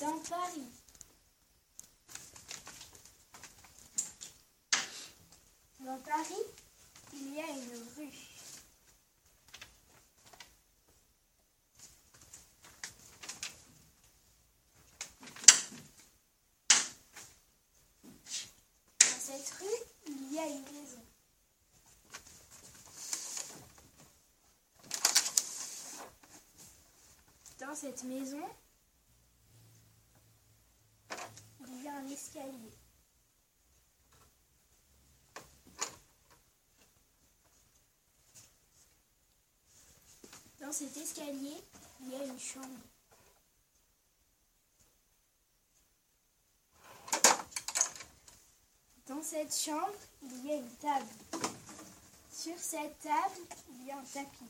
dans Paris. Dans Paris, il y a une rue. Dans cette rue, il y a une maison. Dans cette maison, il escalier. Dans cet escalier, il y a une chambre. Dans cette chambre, il y a une table. Sur cette table, il y a un tapis.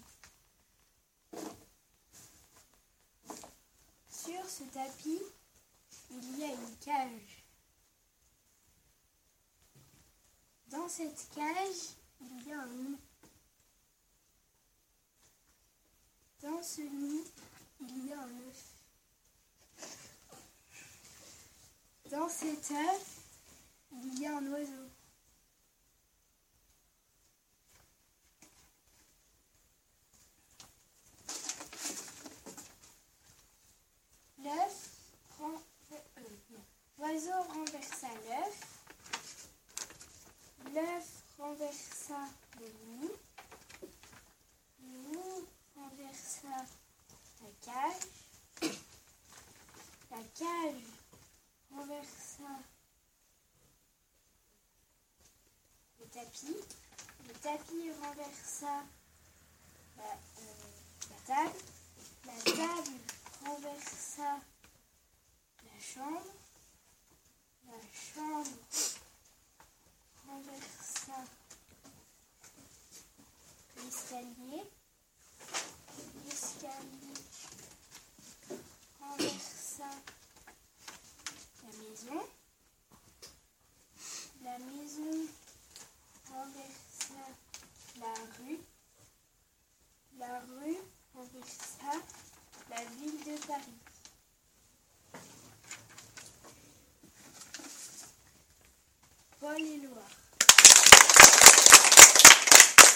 Sur ce tapis, il y a une cage. Dans cette cage, il y a un nid. Dans ce nid, il y a un œuf. Dans cet œuf, il y a un oiseau. L'œuf prend... euh, non. L'oiseau renversa l'œuf. L'œuf renversa le nid. Le nid renversa la cage. Cage renversa le tapis. Le tapis renversa la, euh, la table. La table renversa la chambre. La chambre renversa. L'escalier Paul et Loire.